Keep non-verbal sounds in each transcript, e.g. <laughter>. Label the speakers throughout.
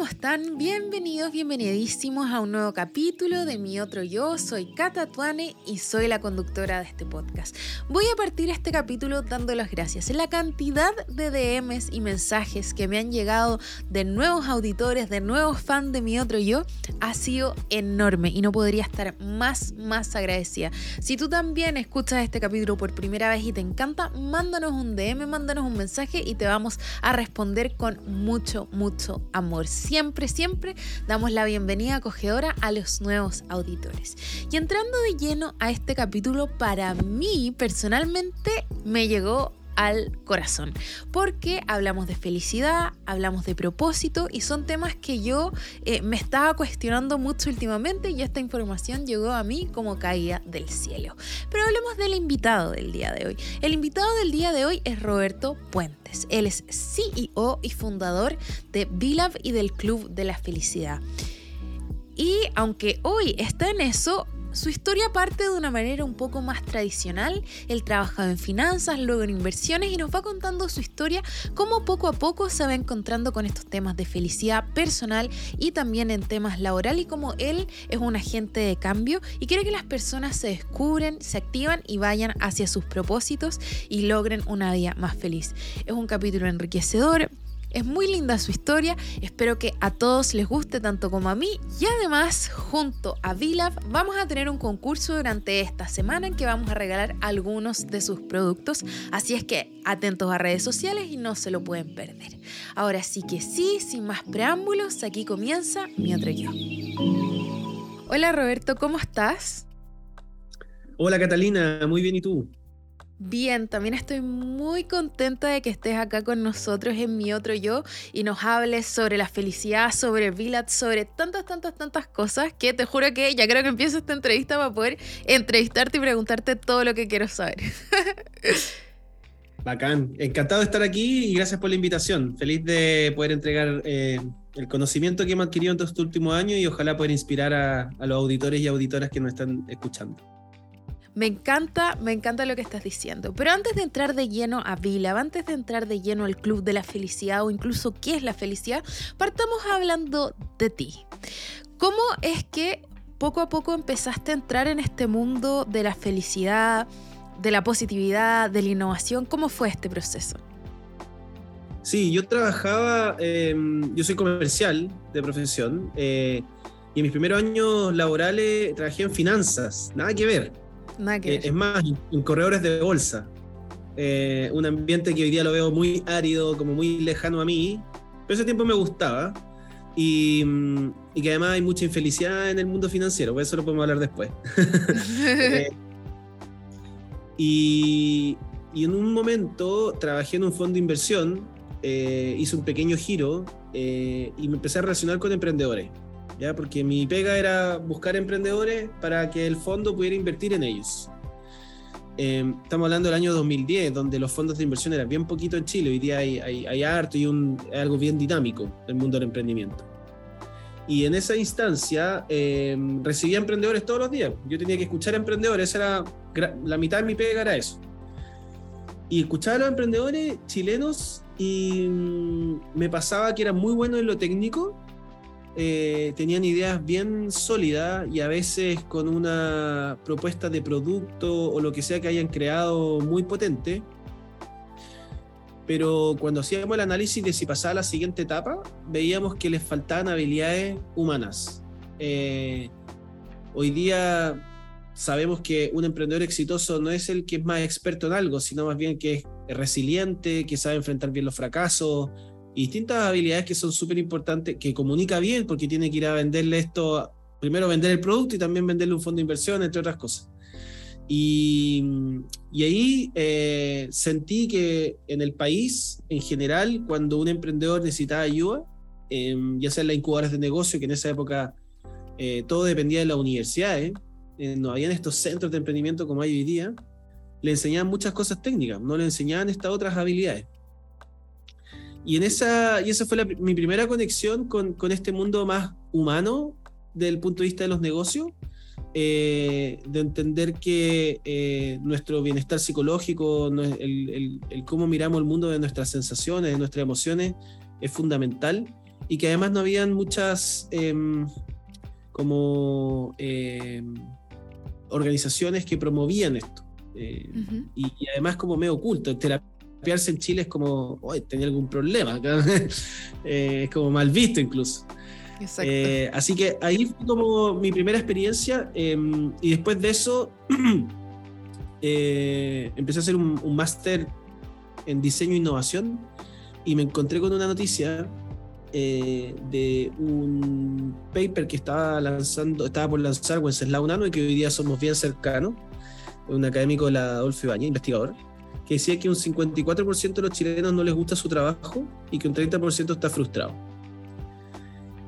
Speaker 1: ¿cómo están? Bienvenidos, bienvenidísimos a un nuevo capítulo de Mi Otro Yo. Soy Kata Tuane y soy la conductora de este podcast. Voy a partir este capítulo dando las gracias. La cantidad de DMs y mensajes que me han llegado de nuevos auditores, de nuevos fans de Mi Otro Yo, ha sido enorme y no podría estar más, más agradecida. Si tú también escuchas este capítulo por primera vez y te encanta, mándanos un DM, mándanos un mensaje y te vamos a responder con mucho, mucho amor siempre, siempre damos la bienvenida acogedora a los nuevos auditores. Y entrando de lleno a este capítulo, para mí personalmente me llegó al corazón. Porque hablamos de felicidad, hablamos de propósito y son temas que yo eh, me estaba cuestionando mucho últimamente y esta información llegó a mí como caída del cielo. Pero hablemos del invitado del día de hoy. El invitado del día de hoy es Roberto Puentes. Él es CEO y fundador de Vilab y del Club de la Felicidad. Y aunque hoy está en eso, su historia parte de una manera un poco más tradicional. Él trabajado en finanzas, luego en inversiones y nos va contando su historia, cómo poco a poco se va encontrando con estos temas de felicidad personal y también en temas laboral y cómo él es un agente de cambio y quiere que las personas se descubren, se activan y vayan hacia sus propósitos y logren una vida más feliz. Es un capítulo enriquecedor, es muy linda su historia, espero que a todos les guste tanto como a mí y además junto a Vilab vamos a tener un concurso durante esta semana en que vamos a regalar algunos de sus productos, así es que atentos a redes sociales y no se lo pueden perder. Ahora sí que sí, sin más preámbulos, aquí comienza mi otro yo. Hola Roberto, ¿cómo estás?
Speaker 2: Hola Catalina, muy bien, ¿y tú?
Speaker 1: Bien, también estoy muy contenta de que estés acá con nosotros en mi otro yo y nos hables sobre la felicidad, sobre Vilad, sobre tantas, tantas, tantas cosas que te juro que ya creo que empiezo esta entrevista para poder entrevistarte y preguntarte todo lo que quiero saber. <laughs>
Speaker 2: Bacán, encantado de estar aquí y gracias por la invitación. Feliz de poder entregar eh, el conocimiento que hemos adquirido en estos últimos años y ojalá poder inspirar a, a los auditores y auditoras que nos están escuchando.
Speaker 1: Me encanta, me encanta lo que estás diciendo. Pero antes de entrar de lleno a Vila, antes de entrar de lleno al Club de la Felicidad o incluso qué es la felicidad, partamos hablando de ti. ¿Cómo es que poco a poco empezaste a entrar en este mundo de la felicidad, de la positividad, de la innovación? ¿Cómo fue este proceso?
Speaker 2: Sí, yo trabajaba, em, yo soy comercial de profesión eh, y en mis primeros años laborales trabajé en finanzas, nada que ver. Eh, es más, en corredores de bolsa. Eh, un ambiente que hoy día lo veo muy árido, como muy lejano a mí, pero ese tiempo me gustaba. Y, mm, y, que además hay mucha infelicidad en el mundo financiero, por eso lo podemos hablar después. <laughs> Eh, y, y, en un momento trabajé en un fondo de inversión, hice un pequeño giro y me empecé a relacionar con emprendedores. ¿Ya? Porque mi pega era buscar emprendedores para que el fondo pudiera invertir en ellos. Em, estamos hablando del año 2010, donde los fondos de inversión eran bien poquito en Chile. Hoy día hay, hay, harto y un, algo bien dinámico el mundo del emprendimiento. Y en esa instancia em, recibía emprendedores todos los días. Yo tenía que escuchar emprendedores, era la mitad de mi pega era eso. Y escuchaba a los emprendedores chilenos y mm, me pasaba que eran muy buenos en lo técnico, eh, tenían ideas bien sólidas y a veces con una propuesta de producto o lo que sea que hayan creado muy potente. Pero cuando hacíamos el análisis de si pasaba a la siguiente etapa, veíamos que les faltaban habilidades humanas. Eh, hoy día sabemos que un emprendedor exitoso no es el que es más experto en algo, sino más bien que es resiliente, que sabe enfrentar bien los fracasos, distintas habilidades que son súper importantes, que comunica bien porque tiene que ir a venderle esto, primero vender el producto y también venderle un fondo de inversión, entre otras cosas. Y, y ahí eh, sentí que en el país, en general, cuando un emprendedor necesitaba ayuda, em, ya sea en las incubadoras de negocio, que en esa época eh, todo dependía de las universidades, eh, no habían estos centros de emprendimiento como hay hoy día, le enseñaban muchas cosas técnicas, no le enseñaban estas otras habilidades. Y, en esa, y esa fue mi primera conexión con, con, este mundo más humano desde el punto de vista de los negocios, eh, de entender que eh, nuestro bienestar psicológico, el, el, cómo miramos el mundo de nuestras sensaciones, de nuestras emociones, es fundamental y que además no habían muchas em, como em, organizaciones que promovían esto. Eh, y, además como medio oculto. Terapiarse en Chile es como, oye, tenía algún problema. <laughs> Eh, es como mal visto incluso. Eh, así que ahí fue como mi primera experiencia em, y después de eso <clears throat> empecé a hacer un, un máster en diseño e innovación y me encontré con una noticia eh, de un paper que estaba lanzando, estaba por lanzar Wenceslao Nano y que hoy día somos bien cercanos, un académico de la Adolfo Ibañez, investigador, que decía que un 54% de los chilenos no les gusta su trabajo y que un 30% está frustrado.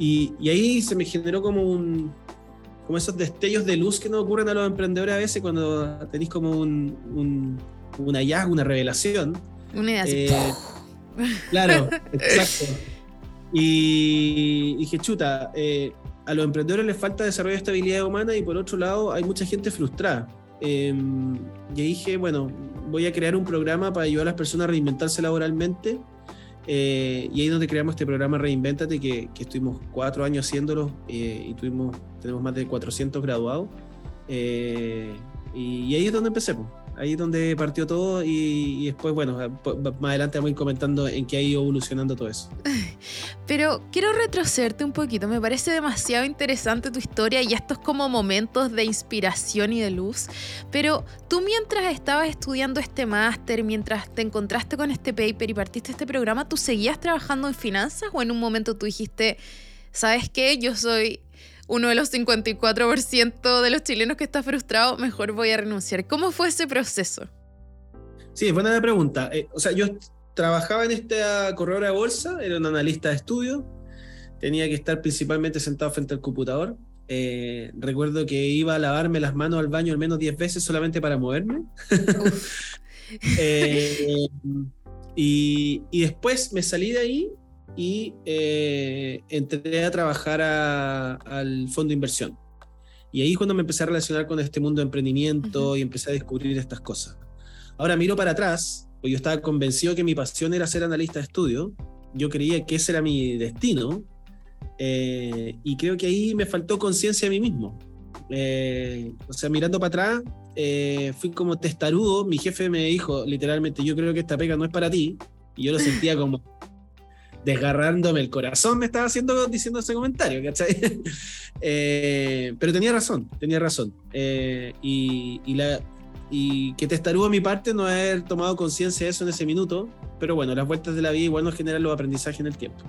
Speaker 2: Y, y, ahí se me generó como un como esos destellos de luz que nos ocurren a los emprendedores a veces cuando tenéis como un, un, un hallazgo, una revelación.
Speaker 1: Una idea eh,
Speaker 2: Claro, <laughs> exacto. Y dije, chuta, eh, a los emprendedores les falta desarrollo de estabilidad humana y por otro lado hay mucha gente frustrada. Em, y dije, bueno, voy a crear un programa para ayudar a las personas a reinventarse laboralmente. Eh, y ahí es donde creamos este programa Reinventate, que, que estuvimos cuatro años haciéndolo eh, y tuvimos, tenemos más de 400 graduados. y, ahí es donde empecé ahí es donde partió todo y, después, bueno, más adelante vamos a ir comentando en qué ha ido evolucionando todo eso. <laughs>
Speaker 1: Pero quiero retrocederte un poquito, me parece demasiado interesante tu historia y estos como momentos de inspiración y de luz, pero tú mientras estabas estudiando este máster, mientras te encontraste con este paper y partiste este programa, ¿tú seguías trabajando en finanzas o en un momento tú dijiste, ¿sabes qué? Yo soy uno de los 54% de los chilenos que está frustrado, mejor voy a renunciar. ¿Cómo fue ese proceso?
Speaker 2: Sí, es buena la pregunta. Eh, o sea, yo trabajaba en esta corredora de bolsa, era un analista de estudio, tenía que estar principalmente sentado frente al computador. Eh, recuerdo que iba a lavarme las manos al baño al menos 10 veces solamente para moverme. <laughs> Eh, y, y, después me salí de ahí y eh, entré a trabajar al fondo de inversión. Y ahí es cuando me empecé a relacionar con este mundo de emprendimiento y empecé a descubrir estas cosas. Ahora miro para atrás, pues yo estaba convencido que mi pasión era ser analista de estudio, yo creía que ese era mi destino, eh, y creo que ahí me faltó conciencia de mí mismo. Eh, o sea, mirando para atrás, fui como testarudo, mi jefe me dijo literalmente, yo creo que esta pega no es para ti, y yo lo sentía como, <laughs> desgarrándome el corazón me estaba haciendo diciendo ese comentario, ¿cachai? <laughs> Eh, pero tenía razón, tenía razón. Eh, y, la, y que testarudo a mi parte no haber tomado conciencia de eso en ese minuto, pero bueno, las vueltas de la vida igual nos generan los aprendizajes en el tiempo.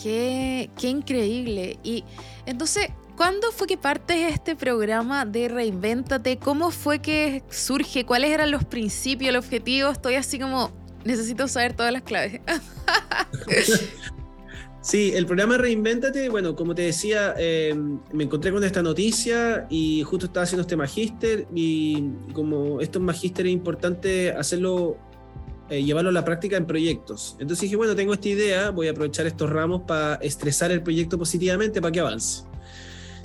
Speaker 1: Qué, qué increíble. Y entonces, ¿cuándo fue que partes este programa de Reinvéntate? ¿Cómo fue que surge? ¿Cuáles eran los principios, el objetivo? Estoy así como necesito saber todas las claves. <laughs>
Speaker 2: Sí, el programa Reinvéntate, bueno, como te decía, eh, me encontré con esta noticia y justo estaba haciendo este magíster y como esto es magíster es importante hacerlo, eh, llevarlo a la práctica en proyectos. Entonces dije, bueno, tengo esta idea, voy a aprovechar estos ramos para estresar el proyecto positivamente para que avance.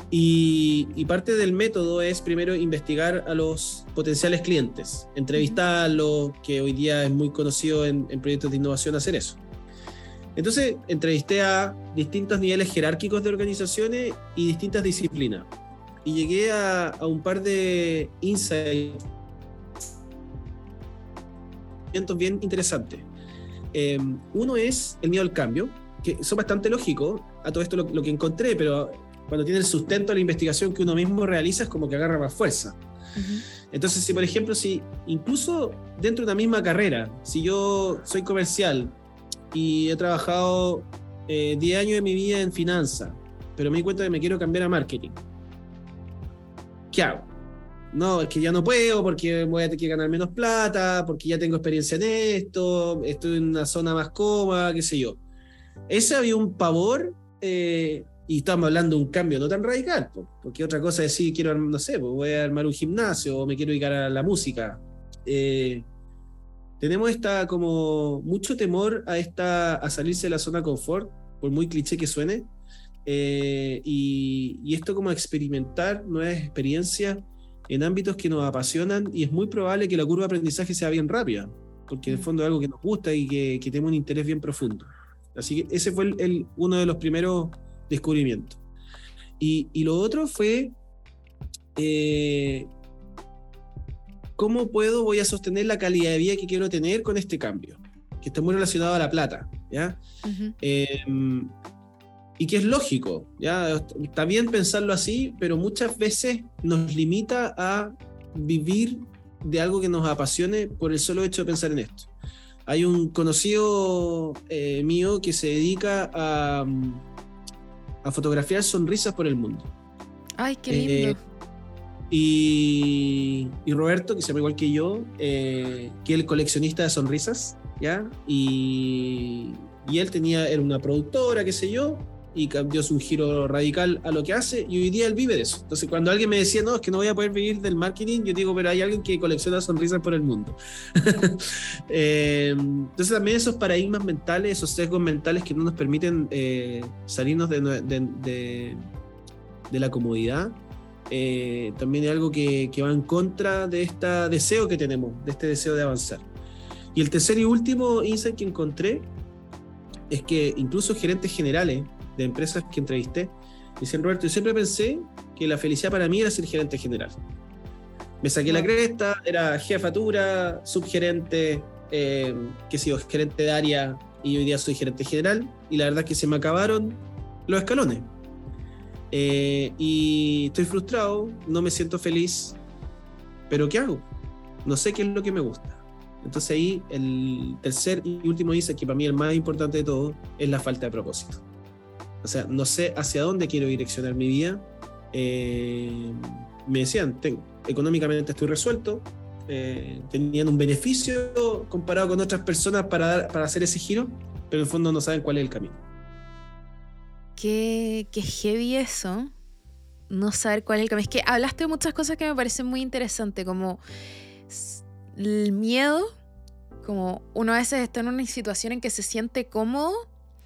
Speaker 2: Y, parte del método es primero investigar a los potenciales clientes, entrevistarlos, que hoy día es muy conocido en, proyectos de innovación hacer eso. Entonces, entrevisté a distintos niveles jerárquicos de organizaciones y distintas disciplinas. Y llegué a, un par de insights bien interesantes. Em, uno es el miedo al cambio, que son bastante lógicos a todo esto lo, lo que encontré, pero cuando tiene el sustento de la investigación que uno mismo realiza, es como que agarra más fuerza. Entonces, si por ejemplo, si incluso dentro de una misma carrera, si yo soy comercial y he trabajado 10 eh, años de mi vida en finanzas, pero me di cuenta que me quiero cambiar a marketing, ¿qué hago? No, es que ya no puedo porque voy a tener que ganar menos plata, porque ya tengo experiencia en esto, estoy en una zona más cómoda, qué sé yo. Ese había un pavor eh, y estamos hablando de un cambio no tan radical, porque otra cosa es decir, quiero, no sé, voy a armar un gimnasio o me quiero dedicar a la música. Eh, tenemos esta como mucho temor a, esta, a salirse de la zona confort, por muy cliché que suene, eh, y, y, esto como experimentar nuevas experiencias en ámbitos que nos apasionan y es muy probable que la curva de aprendizaje sea bien rápida, porque en el fondo es algo que nos gusta y que, que tenemos un interés bien profundo. Así que ese fue el, uno de los primeros descubrimientos. Y, y lo otro fue eh, cómo puedo, voy a sostener la calidad de vida que quiero tener con este cambio, que está muy relacionado a la plata, ¿ya? Em, y que es lógico, ¿ya? Está bien pensarlo así, pero muchas veces nos limita a vivir de algo que nos apasione por el solo hecho de pensar en esto. Hay un conocido eh, mío que se dedica a, a, fotografiar sonrisas por el mundo.
Speaker 1: Ay, qué lindo. Eh,
Speaker 2: y, Roberto, que se llama igual que yo, eh, que es el coleccionista de sonrisas, ¿ya? Y, y, él tenía, era una productora, qué sé yo, y cambió su giro radical a lo que hace, y hoy día él vive de eso. Entonces, cuando alguien me decía, no, es que no voy a poder vivir del marketing, yo digo, pero hay alguien que colecciona sonrisas por el mundo. <laughs> Eh, entonces, también esos paradigmas mentales, esos sesgos mentales que no nos permiten eh, salirnos de, de, de, de la comodidad eh, también es algo que, va en contra de este deseo que tenemos, de este deseo de avanzar. Y el tercer y último insight que encontré es que incluso gerentes generales de empresas que entrevisté dicen, Roberto, yo siempre pensé que la felicidad para mí era ser gerente general. Me saqué la cresta, era jefatura, subgerente, eh, que sigo gerente de área y hoy día soy gerente general. Y la verdad es que se me acabaron los escalones. Eh, y estoy frustrado, no me siento feliz, pero ¿qué hago? No sé qué es lo que me gusta. Entonces ahí el tercer y último dice que para mí el más importante de todo es la falta de propósito. O sea, no sé hacia dónde quiero direccionar mi vida. Eh, me decían, económicamente estoy resuelto, eh, tenían un beneficio comparado con otras personas para, para hacer ese giro, pero en el fondo no saben cuál es el camino.
Speaker 1: Qué, qué heavy eso. No saber cuál es el camino. Es que hablaste de muchas cosas que me parecen muy interesantes, como el miedo, como uno a veces está en una situación en que se siente cómodo,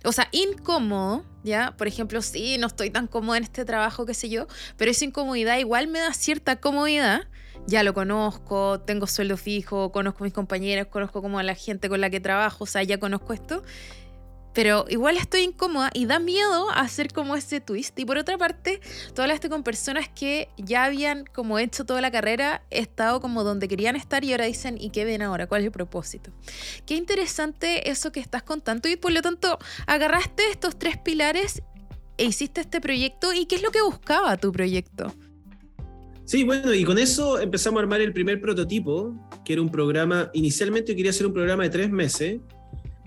Speaker 1: o sea, incómodo, ¿ya? Por ejemplo, sí, no estoy tan cómodo en este trabajo, qué sé yo, pero esa incomodidad igual me da cierta comodidad. Ya lo conozco, tengo sueldo fijo, conozco a mis compañeros, conozco como a la gente con la que trabajo, o sea, ya conozco esto pero igual estoy incómoda y da miedo hacer como ese twist. Y por otra parte, tú hablaste con personas que ya habían como hecho toda la carrera, estado como donde querían estar y ahora dicen, ¿y qué ven ahora? ¿Cuál es el propósito? Qué interesante eso que estás contando y por lo tanto agarraste estos tres pilares e hiciste este proyecto y qué es lo que buscaba tu proyecto.
Speaker 2: Sí, bueno, y con eso empezamos a armar el primer prototipo, que era un programa, inicialmente quería hacer un programa de tres meses,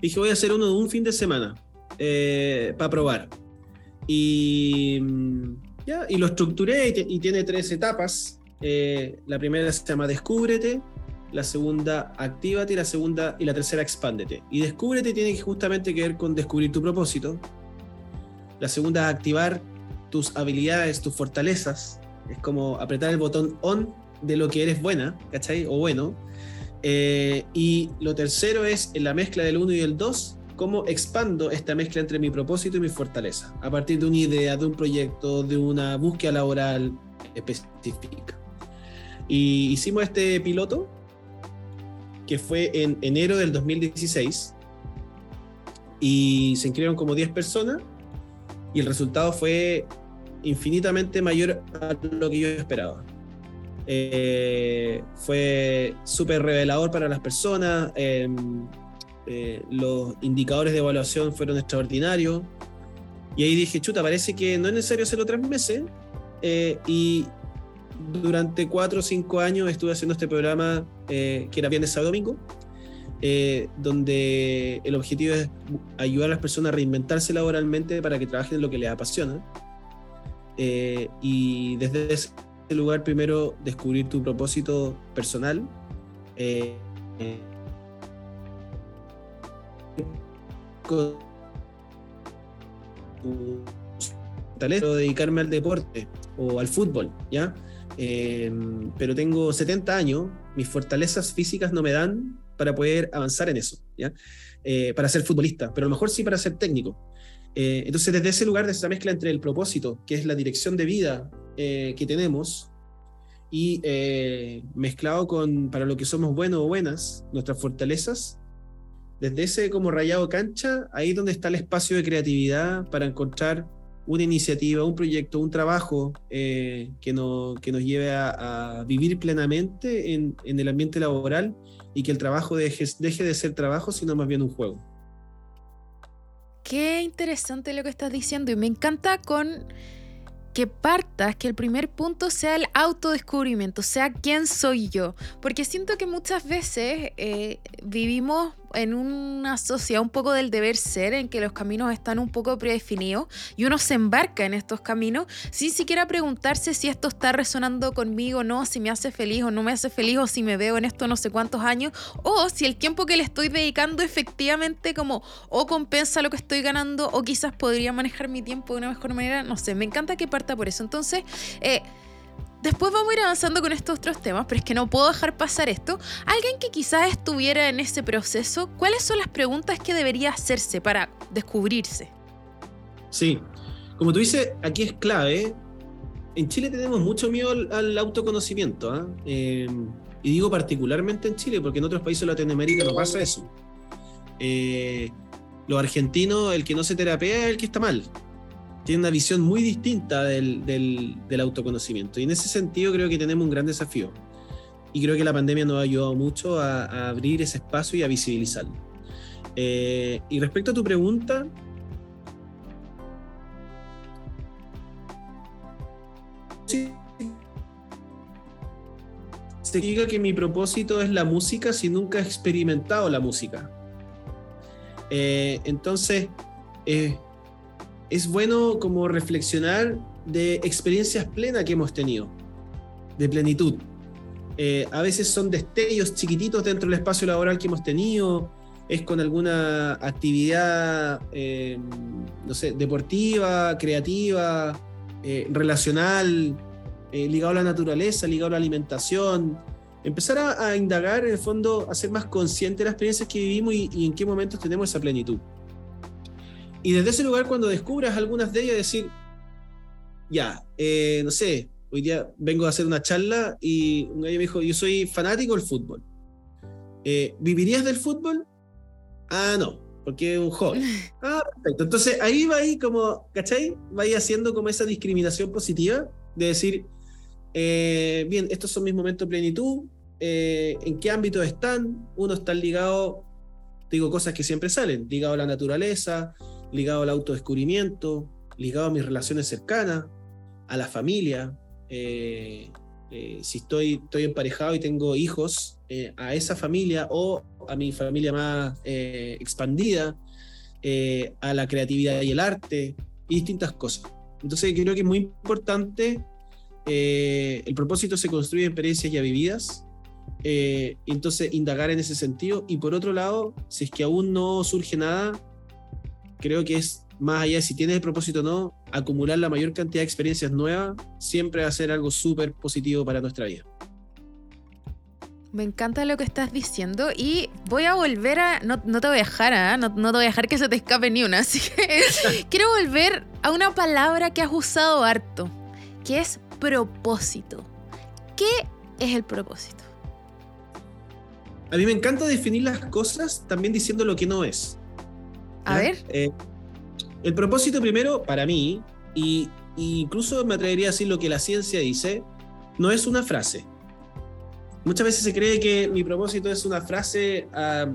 Speaker 2: dije voy a hacer uno de un fin de semana eh, para probar. Y, ya, y lo estructuré y, tiene tres etapas. Eh, la primera se llama Descúbrete, la segunda Actívate y la segunda y la tercera Expándete. Y Descúbrete tiene justamente que ver con descubrir tu propósito. La segunda es activar tus habilidades, tus fortalezas. Es como apretar el botón on de lo que eres buena, ¿cachai? O bueno. Eh, y lo tercero es en la mezcla del 1 y el 2, cómo expando esta mezcla entre mi propósito y mi fortaleza, a partir de una idea, de un proyecto, de una búsqueda laboral específica. Y hicimos este piloto, que fue en enero del 2016, y se inscribieron como 10 personas, y el resultado fue infinitamente mayor a lo que yo esperaba. Eh, fue súper revelador para las personas. Em, eh, los indicadores de evaluación fueron extraordinarios. Y ahí dije, chuta, parece que no es necesario hacerlo tres meses. Eh, y durante cuatro o cinco años estuve haciendo este programa que era viernes, sábado, domingo. donde el objetivo es ayudar a las personas a reinventarse laboralmente para que trabajen en lo que les apasiona. y desde ese lugar, primero descubrir tu propósito personal. Eh, eh, dedicarme al deporte o al fútbol, ¿ya? Eh, pero tengo 70 años, mis fortalezas físicas no me dan para poder avanzar en eso, ¿ya? Eh, para ser futbolista, pero a lo mejor sí para ser técnico. entonces, desde ese lugar, de esa mezcla entre el propósito, que es la dirección de vida eh, que tenemos y eh, mezclado con para lo que somos buenos o buenas, nuestras fortalezas, desde ese como rayado cancha, ahí donde está el espacio de creatividad para encontrar una iniciativa, un proyecto, un trabajo eh, que, no, que nos lleve a, vivir plenamente en, en, el ambiente laboral y que el trabajo deje, deje de ser trabajo, sino más bien un juego.
Speaker 1: Qué interesante lo que estás diciendo y me encanta con que partas, que el primer punto sea el autodescubrimiento, sea quién soy yo. Porque siento que muchas veces eh, vivimos en una sociedad un poco del deber ser, en que los caminos están un poco predefinidos y uno se embarca en estos caminos sin siquiera preguntarse si esto está resonando conmigo o no, si me hace feliz o no me hace feliz, o si me veo en esto no sé cuántos años, o si el tiempo que le estoy dedicando efectivamente como o compensa lo que estoy ganando, o quizás podría manejar mi tiempo de una mejor manera, no sé, me encanta que parta por eso. Entonces, eh, Después vamos a ir avanzando con estos otros temas, pero es que no puedo dejar pasar esto. Alguien que quizás estuviera en ese proceso, ¿cuáles son las preguntas que debería hacerse para descubrirse?
Speaker 2: Sí, como tú dices, aquí es clave. En Chile tenemos mucho miedo al, autoconocimiento. ¿ah? Eh, y digo particularmente en Chile, porque en otros países de Latinoamérica no pasa eso. Eh, los argentinos, el que no se terapea es el que está mal tiene una visión muy distinta del, autoconocimiento. Y en ese sentido creo que tenemos un gran desafío. Y creo que la pandemia nos ha ayudado mucho a, abrir ese espacio y a visibilizarlo. Eh, y respecto a tu pregunta, sí, diga que mi propósito es la música si nunca he experimentado la música. Eh, entonces, eh, es bueno como reflexionar de experiencias plenas que hemos tenido, de plenitud. Eh, a veces son destellos chiquititos dentro del espacio laboral que hemos tenido, es con alguna actividad, eh, no sé, deportiva, creativa, eh, relacional, ligado a la naturaleza, ligado a la alimentación. Empezar a, indagar, en el fondo, a ser más consciente de las experiencias que vivimos y en qué momentos tenemos esa plenitud. Y desde ese lugar, cuando descubras algunas de ellas, decir, ya, eh, no sé, hoy día vengo a hacer una charla y un gallo me dijo, yo soy fanático del fútbol. Eh, ¿Vivirías del fútbol? Ah, no, porque es un joven. <laughs> Ah, perfecto. Entonces ahí va ahí como, ¿cachai? Va ahí haciendo como esa discriminación positiva de decir, eh, bien, estos son mis momentos de plenitud, en qué ámbitos están, uno está ligado, digo cosas que siempre salen, ligado a la naturaleza, ligado al autodescubrimiento, ligado a mis relaciones cercanas, a la familia. Eh, eh, si estoy, estoy emparejado y tengo hijos, eh, a esa familia o a mi familia más expandida, a la creatividad y el arte y distintas cosas. Entonces creo que es muy importante, el propósito se construye en experiencias ya vividas, entonces indagar en ese sentido y por otro lado, si es que aún no surge nada, creo que es más allá de si tienes el propósito o no, acumular la mayor cantidad de experiencias nuevas siempre va a ser algo súper positivo para nuestra vida.
Speaker 1: Me encanta lo que estás diciendo y voy a volver a... No, te voy a dejar, ¿eh? no, no, te voy a dejar que se te escape ni una, <laughs> así que <laughs> quiero volver a una palabra que has usado harto, que es propósito. ¿Qué es el propósito?
Speaker 2: A mí me encanta definir las cosas también diciendo lo que no es.
Speaker 1: A ver.
Speaker 2: Eh, el propósito primero, para mí, y, incluso me atrevería a decir lo que la ciencia dice, no es una frase. Muchas veces se cree que mi propósito es una frase a,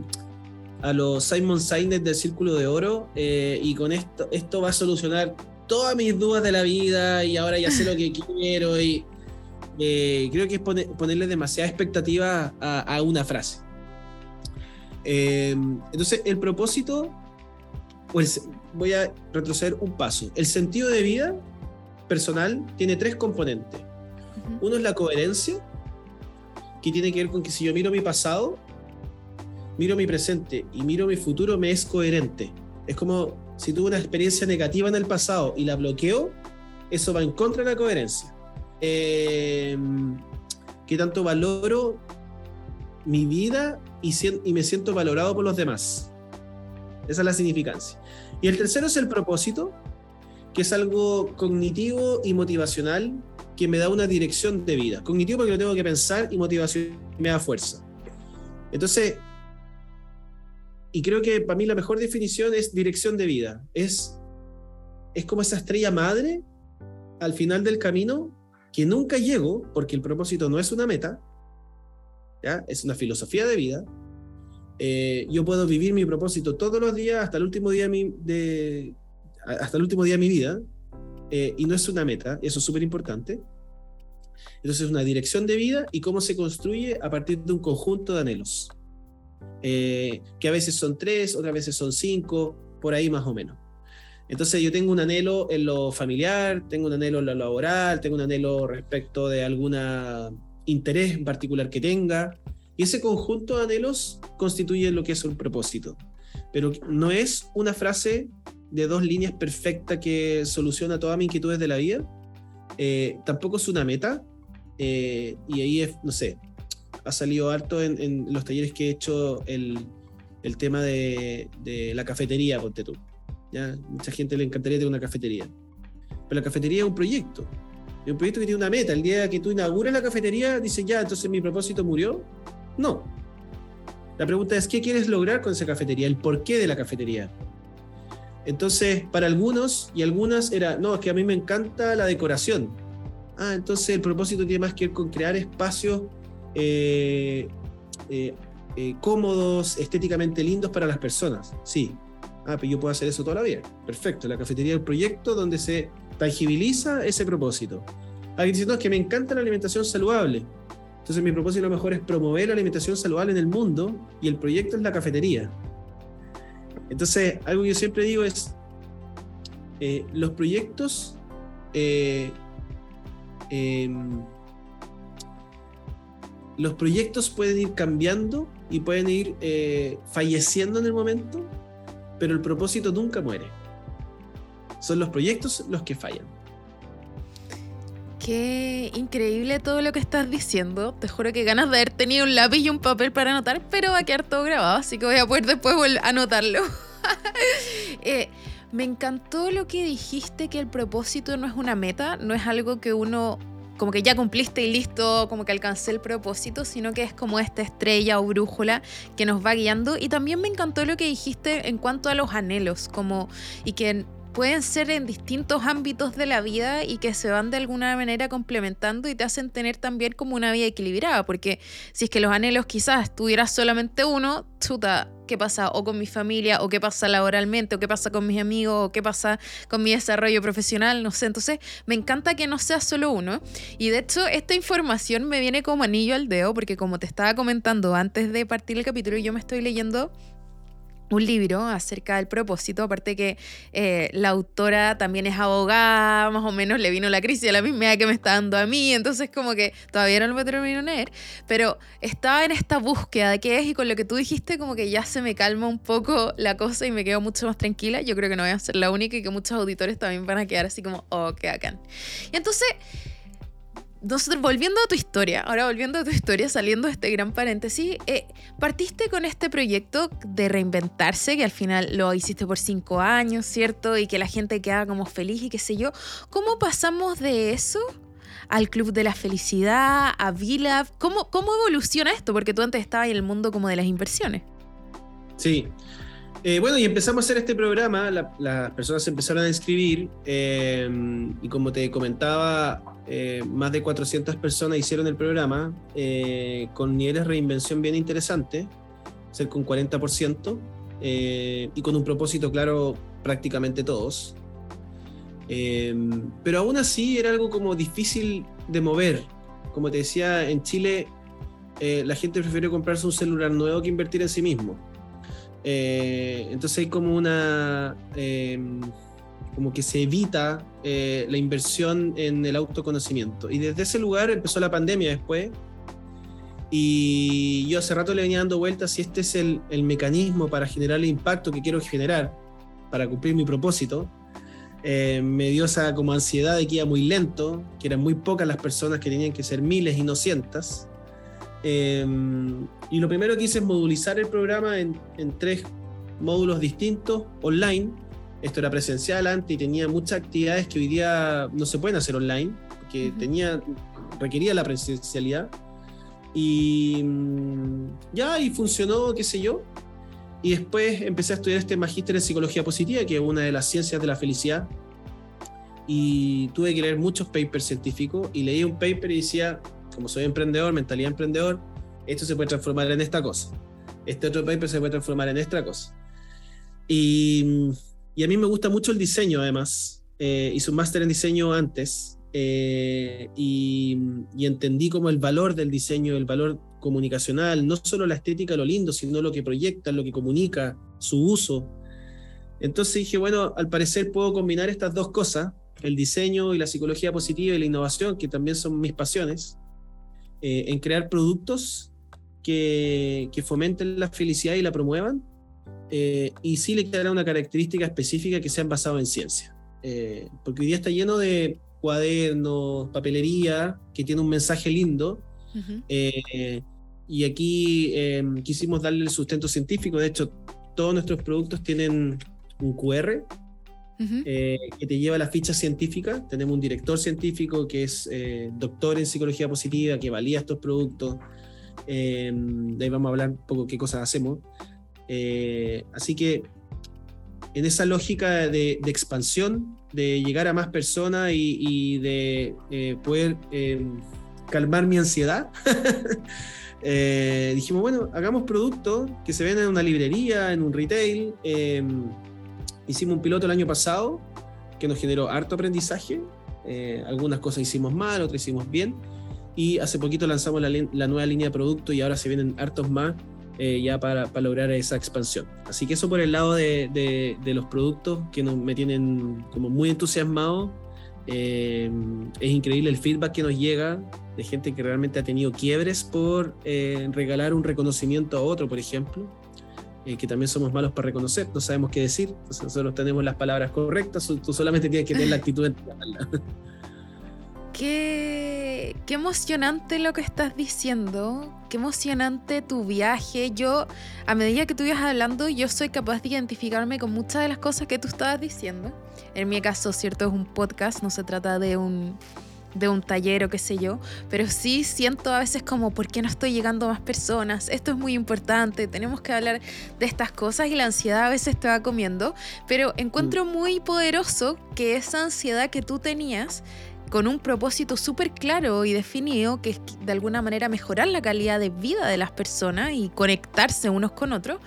Speaker 2: los Simon Sinek del Círculo de Oro eh, y con esto, esto va a solucionar todas mis dudas de la vida y ahora ya sé lo que <laughs> quiero y eh, creo que es ponerle demasiada expectativa a, una frase. entonces, el propósito pues voy a retroceder un paso. El sentido de vida personal tiene tres componentes. Uno es la coherencia, que tiene que ver con que si yo miro mi pasado, miro mi presente y miro mi futuro, me es coherente. Es como si tuve una experiencia negativa en el pasado y la bloqueo, eso va en contra de la coherencia. Eh, que tanto valoro mi vida y, y me siento valorado por los demás. Esa es la significancia. Y el tercero es el propósito, que es algo cognitivo y motivacional que me da una dirección de vida. Cognitivo porque lo tengo que pensar y motivación me da fuerza. Entonces, y creo que para mí la mejor definición es dirección de vida. Es, es como esa estrella madre al final del camino que nunca llego, porque el propósito no es una meta, ¿ya? es una filosofía de vida. Eh, yo puedo vivir mi propósito todos los días hasta el último día de mi, de, hasta el último día de mi vida, eh, y no es una meta, eso es súper importante. Entonces es una dirección de vida y cómo se construye a partir de un conjunto de anhelos, eh, que a veces son tres, otras veces son cinco, por ahí más o menos. Entonces yo tengo un anhelo en lo familiar, tengo un anhelo en lo laboral, tengo un anhelo respecto de algún interés en particular que tenga, y ese conjunto de anhelos constituye lo que es un propósito. Pero no es una frase de dos líneas perfecta que soluciona todas mis inquietudes de la vida. Eh, tampoco es una meta. Eh, y ahí es, no sé, ha salido harto en, los talleres que he hecho el, el tema de, de, la cafetería, ponte tú. ¿ya? Mucha gente le encantaría tener una cafetería. Pero la cafetería es un proyecto. Es un proyecto que tiene una meta. El día que tú inauguras la cafetería, dices, ya, entonces mi propósito murió. No. La pregunta es, ¿qué quieres lograr con esa cafetería? El porqué de la cafetería. Entonces, para algunos y algunas era, no, es que a mí me encanta la decoración. Ah, entonces el propósito tiene más que ver con crear espacios eh, eh, eh, cómodos, estéticamente lindos para las personas. Sí. Ah, pero yo puedo hacer eso toda la vida. Perfecto. La cafetería del proyecto donde se tangibiliza ese propósito. Alguien dice, no, es que me encanta la alimentación saludable. Entonces mi propósito a lo mejor es promover la alimentación saludable en el mundo y el proyecto es la cafetería. Entonces, algo que yo siempre digo es, eh, los proyectos eh, em, los proyectos pueden ir cambiando y pueden ir eh, falleciendo en el momento, pero el propósito nunca muere. Son los proyectos los que fallan.
Speaker 1: Qué increíble todo lo que estás diciendo. Te juro que ganas de haber tenido un lápiz y un papel para anotar, pero va a quedar todo grabado, así que voy a poder después anotarlo. <laughs> Eh, me encantó lo que dijiste, que el propósito no es una meta, no es algo que uno como que ya cumpliste y listo, como que alcancé el propósito, sino que es como esta estrella o brújula que nos va guiando. Y también me encantó lo que dijiste en cuanto a los anhelos, como y que pueden ser en distintos ámbitos de la vida y que se van de alguna manera complementando y te hacen tener también como una vida equilibrada, porque si es que los anhelos quizás tuvieras solamente uno, chuta, ¿qué pasa o con mi familia o qué pasa laboralmente o qué pasa con mis amigos o qué pasa con mi desarrollo profesional? No sé, entonces me encanta que no sea solo uno y de hecho esta información me viene como anillo al dedo porque como te estaba comentando antes de partir el capítulo yo me estoy leyendo un libro acerca del propósito, aparte que eh, la autora también es abogada, más o menos le vino la crisis a la misma que me está dando a mí, entonces como que todavía no lo termino de leer, pero estaba en esta búsqueda de qué es y con lo que tú dijiste como que ya se me calma un poco la cosa y me quedo mucho más tranquila, yo creo que no voy a ser la única y que muchos auditores también van a quedar así como, oh, qué bacán. Y entonces nosotros, volviendo a tu historia, ahora volviendo a tu historia, saliendo de este gran paréntesis, eh, partiste con este proyecto de reinventarse, que al final lo hiciste por cinco años, ¿cierto? Y que la gente queda como feliz y qué sé yo. ¿Cómo pasamos de eso al Club de la Felicidad, a VLAB? ¿Cómo, ¿Cómo evoluciona esto? Porque tú antes estabas en el mundo como de las inversiones.
Speaker 2: Sí, eh, bueno, y empezamos a hacer este programa, las personas empezaron a inscribir eh, y como te comentaba, eh, más de 400 personas hicieron el programa con niveles de reinvención bien interesantes, cerca un 40%, y con un propósito claro prácticamente todos. pero aún así era algo como difícil de mover. Como te decía, en Chile la gente prefiere comprarse un celular nuevo que invertir en sí mismo. Eh, entonces hay como una... Em, como que se evita eh, la inversión en el autoconocimiento. Y desde ese lugar empezó la pandemia después. Y yo hace rato le venía dando vueltas si este es el, el mecanismo para generar el impacto que quiero generar, para cumplir mi propósito. Eh, me dio esa como ansiedad de que iba muy lento, que eran muy pocas las personas que tenían que ser miles y no cientas. Em, y lo primero que hice es modulizar el programa en, tres módulos distintos, online. Esto era presencial antes y tenía muchas actividades que hoy día no se pueden hacer online, que tenía, requería la presencialidad. Y mm, ya, y funcionó, qué sé yo. y después empecé a estudiar este magíster en psicología positiva, que es una de las ciencias de la felicidad. Y tuve que leer muchos papers científicos y leí un paper y decía, como soy emprendedor, mentalidad emprendedor, esto se puede transformar en esta cosa. Este otro paper se puede transformar en esta cosa. Y, y a mí me gusta mucho el diseño, además. Eh, hice un máster en diseño antes eh, y, y, entendí como el valor del diseño, el valor comunicacional, no solo la estética, lo lindo, sino lo que proyecta, lo que comunica, su uso. Entonces dije, bueno, al parecer puedo combinar estas dos cosas, el diseño y la psicología positiva y la innovación, que también son mis pasiones, eh, en crear productos que, que, fomenten la felicidad y la promuevan, eh, y sí le quedará una característica específica que sean basados en ciencia. Eh, porque hoy día está lleno de cuadernos, papelería, que tiene un mensaje lindo, eh, y aquí em, quisimos darle el sustento científico. De hecho, todos nuestros productos tienen un QR eh, que te lleva la ficha científica. Tenemos un director científico que es eh, doctor en psicología positiva, que valía estos productos. Em, de ahí vamos a hablar un poco qué cosas hacemos. así que en esa lógica de, expansión, de llegar a más personas y, y de poder em, calmar mi ansiedad, <laughs> eh, dijimos, bueno, hagamos productos que se venden en una librería, en un retail. Em, hicimos un piloto el año pasado que nos generó harto aprendizaje. Eh, algunas cosas hicimos mal, otras hicimos bien. Y hace poquito lanzamos la, nueva línea de productos y ahora se vienen hartos más eh, ya para, para, lograr esa expansión. Así que eso por el lado de, los productos que nos, me tienen como muy entusiasmado. es increíble el feedback que nos llega de gente que realmente ha tenido quiebres por eh, regalar un reconocimiento a otro, por ejemplo, eh, que también somos malos para reconocer, no sabemos qué decir, entonces nosotros tenemos las palabras correctas, tú solamente tienes que tener la actitud de <laughs>
Speaker 1: Qué, qué emocionante lo que estás diciendo, qué emocionante tu viaje. Yo, a medida que tú ibas hablando, yo soy capaz de identificarme con muchas de las cosas que tú estabas diciendo. En mi caso, cierto, es un podcast, no se trata de un de un taller o qué sé yo, pero sí siento a veces como, ¿por qué no estoy llegando a más personas? Esto es muy importante, tenemos que hablar de estas cosas y la ansiedad a veces te va comiendo, pero encuentro mm. muy poderoso que esa ansiedad que tú tenías con un propósito súper claro y definido, que es de alguna manera mejorar la calidad de vida de las personas y conectarse unos con otros,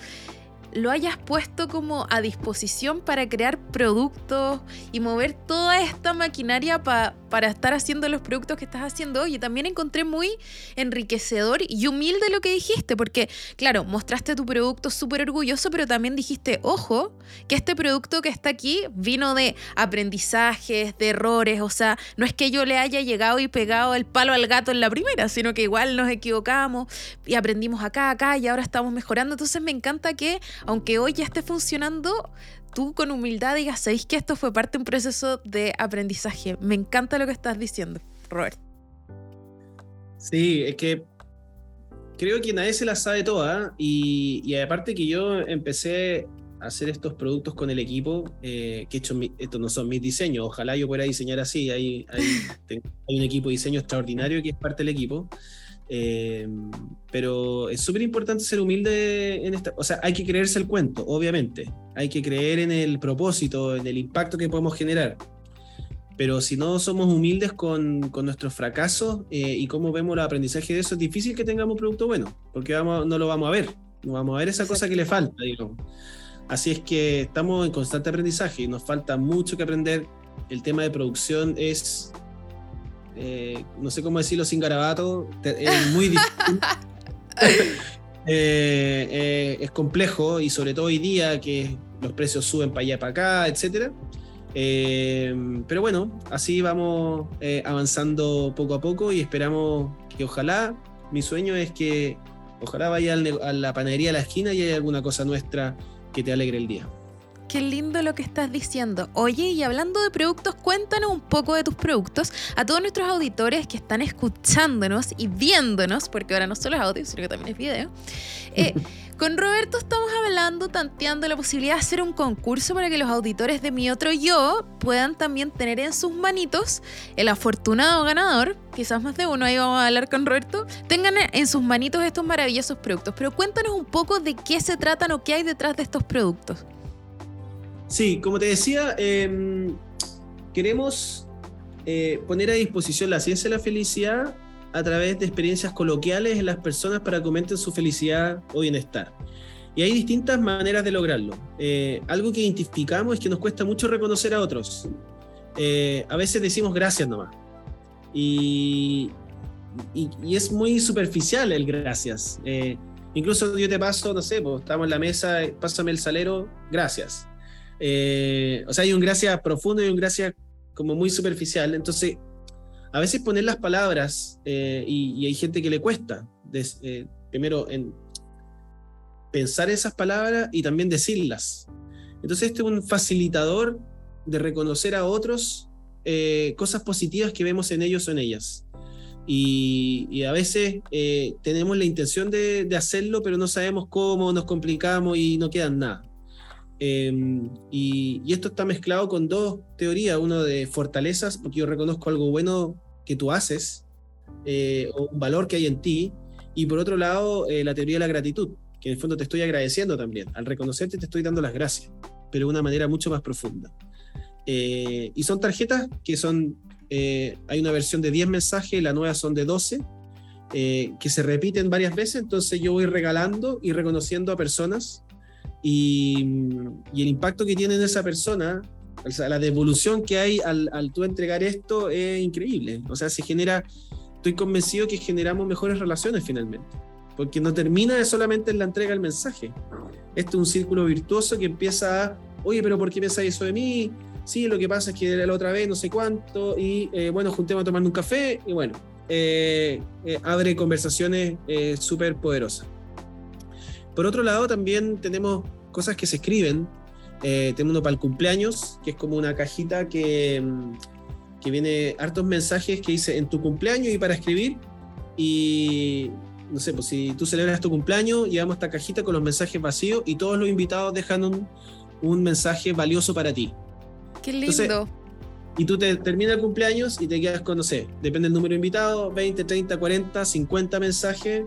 Speaker 1: lo hayas puesto como a disposición para crear productos y mover toda esta maquinaria para estar haciendo los productos que estás haciendo hoy. Y también encontré muy enriquecedor y humilde lo que dijiste, porque claro, mostraste tu producto súper orgulloso, pero también dijiste, ojo, que este producto que está aquí vino de aprendizajes, de errores, o sea, no es que yo le haya llegado y pegado el palo al gato en la primera, sino que igual nos equivocamos y aprendimos acá, acá y ahora estamos mejorando. Entonces me encanta que aunque hoy ya esté funcionando, tú con humildad digas, sabéis que esto fue parte de un proceso de aprendizaje. Me encanta lo que estás diciendo, Robert.
Speaker 2: Sí, es que creo que nadie se la sabe toda y, aparte que yo empecé a hacer estos productos con el equipo, eh, que hecho, estos no son mis diseños, ojalá yo pudiera diseñar así, hay, <laughs> hay un equipo de diseño extraordinario que es parte del equipo. Eh, pero es súper importante ser humilde en esta. O sea, hay que creerse el cuento, obviamente. Hay que creer en el propósito, en el impacto que podemos generar. Pero si no somos humildes con, con nuestros fracasos eh, y cómo vemos el aprendizaje de eso, es difícil que tengamos un producto bueno, porque vamos, no lo vamos a ver. No vamos a ver esa cosa que le falta, Así es que estamos en constante aprendizaje y nos falta mucho que aprender. El tema de producción es eh, no sé cómo decirlo sin garabato, es muy difícil. <laughs> Eh, eh, es complejo y sobre todo hoy día que los precios suben para allá, para acá, etc. pero bueno, así vamos avanzando poco a poco y esperamos que ojalá, mi sueño es que ojalá vaya a la panadería de la esquina y haya alguna cosa nuestra que te alegre el día.
Speaker 1: Qué lindo lo que estás diciendo. Oye, y hablando de productos, cuéntanos un poco de tus productos a todos nuestros auditores que están escuchándonos y viéndonos, porque ahora no solo es audio, sino que también es video. Eh, <laughs> Con Roberto estamos hablando, tanteando la posibilidad de hacer un concurso para que los auditores de Mi Otro Yo puedan también tener en sus manitos el afortunado ganador, quizás más de uno, ahí vamos a hablar con Roberto, tengan en sus manitos estos maravillosos productos. Pero cuéntanos un poco de qué se tratan o qué hay detrás de estos productos.
Speaker 2: Sí, como te decía, em, queremos eh, poner a disposición la ciencia de la felicidad a través de experiencias coloquiales en las personas para que aumenten su felicidad o bienestar. Y hay distintas maneras de lograrlo. Eh, algo que identificamos es que nos cuesta mucho reconocer a otros. Eh, a veces decimos gracias nomás. Y, y, es muy superficial el gracias. Incluso yo te paso, no sé, pues, estamos en la mesa, pásame el salero, gracias. O sea, hay un gracias profundo y un gracias como muy superficial. Entonces, a veces poner las palabras, eh, y, hay gente que le cuesta, eh, primero en pensar esas palabras y también decirlas. Entonces este es un facilitador de reconocer a otros eh, cosas positivas que vemos en ellos o en ellas. Y, a veces tenemos la intención de, hacerlo, pero no sabemos cómo, nos complicamos y no queda nada. Em, y, y, esto está mezclado con dos teorías, uno de fortalezas, porque yo reconozco algo bueno que tú haces eh, o un valor que hay en ti. Y por otro lado, eh, la teoría de la gratitud, que en el fondo te estoy agradeciendo también. Al reconocerte te estoy dando las gracias, pero de una manera mucho más profunda. Eh, y son tarjetas que son, hay una versión de 10 mensajes, la nueva son de 12, que se repiten varias veces, entonces yo voy regalando y reconociendo a personas y, y el impacto que tiene en esa persona o sea, la devolución que hay al, al tú entregar esto es increíble. O sea, se genera, estoy convencido que generamos mejores relaciones finalmente. Porque no termina solamente en la entrega del mensaje. Este es un círculo virtuoso que empieza a, oye, pero ¿por qué pensáis eso de mí? Sí, lo que pasa es que la otra vez no sé cuánto, y eh, bueno, juntemos a tomar un café, y bueno, eh, eh, abre conversaciones súper poderosas. Por otro lado, también tenemos cosas que se escriben eh, tengo uno para el cumpleaños, que es como una cajita que, mm, que viene hartos mensajes que dice en tu cumpleaños y para escribir. Y no sé, pues si tú celebras tu cumpleaños, llevamos esta cajita con los mensajes vacíos y todos los invitados dejan un, un mensaje valioso para ti.
Speaker 1: Qué lindo.
Speaker 2: y tú te terminas el cumpleaños y te quedas con, no sé, depende del número de invitados, 20, 30, 40, 50 mensajes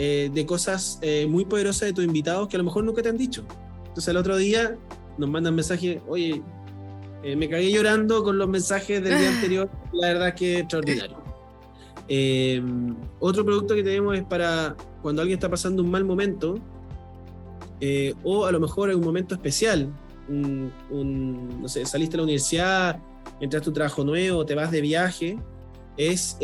Speaker 2: eh, de cosas eh, muy poderosas de tus invitados que a lo mejor nunca te han dicho. Entonces el otro día nos mandan mensajes, oye, eh, me cagué llorando con los mensajes del día <laughs> anterior, la verdad que es extraordinario. Eh, otro producto que tenemos es para cuando alguien está pasando un mal momento, o a lo mejor en un momento especial, un, no sé, saliste a la universidad, entraste a un trabajo nuevo, te vas de viaje, es,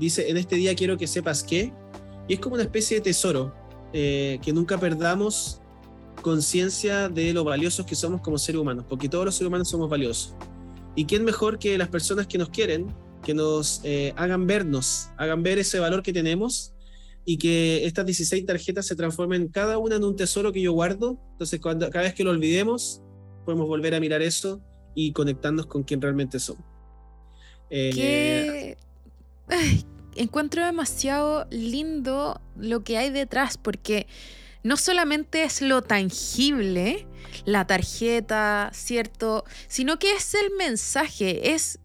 Speaker 2: dice, en este día quiero que sepas que, y es como una especie de tesoro, que nunca perdamos conciencia de lo valiosos que somos como seres humanos, porque todos los seres humanos somos valiosos. ¿Y quién mejor que las personas que nos quieren, que nos eh, hagan vernos, hagan ver ese valor que tenemos y que estas 16 tarjetas se transformen cada una en un tesoro que yo guardo? Entonces, cuando, cada vez que lo olvidemos, podemos volver a mirar eso y conectarnos con quien realmente somos.
Speaker 1: Eh, <laughs> encuentro demasiado lindo lo que hay detrás, porque no solamente es lo tangible, la tarjeta, ¿cierto? Sino que es el mensaje, es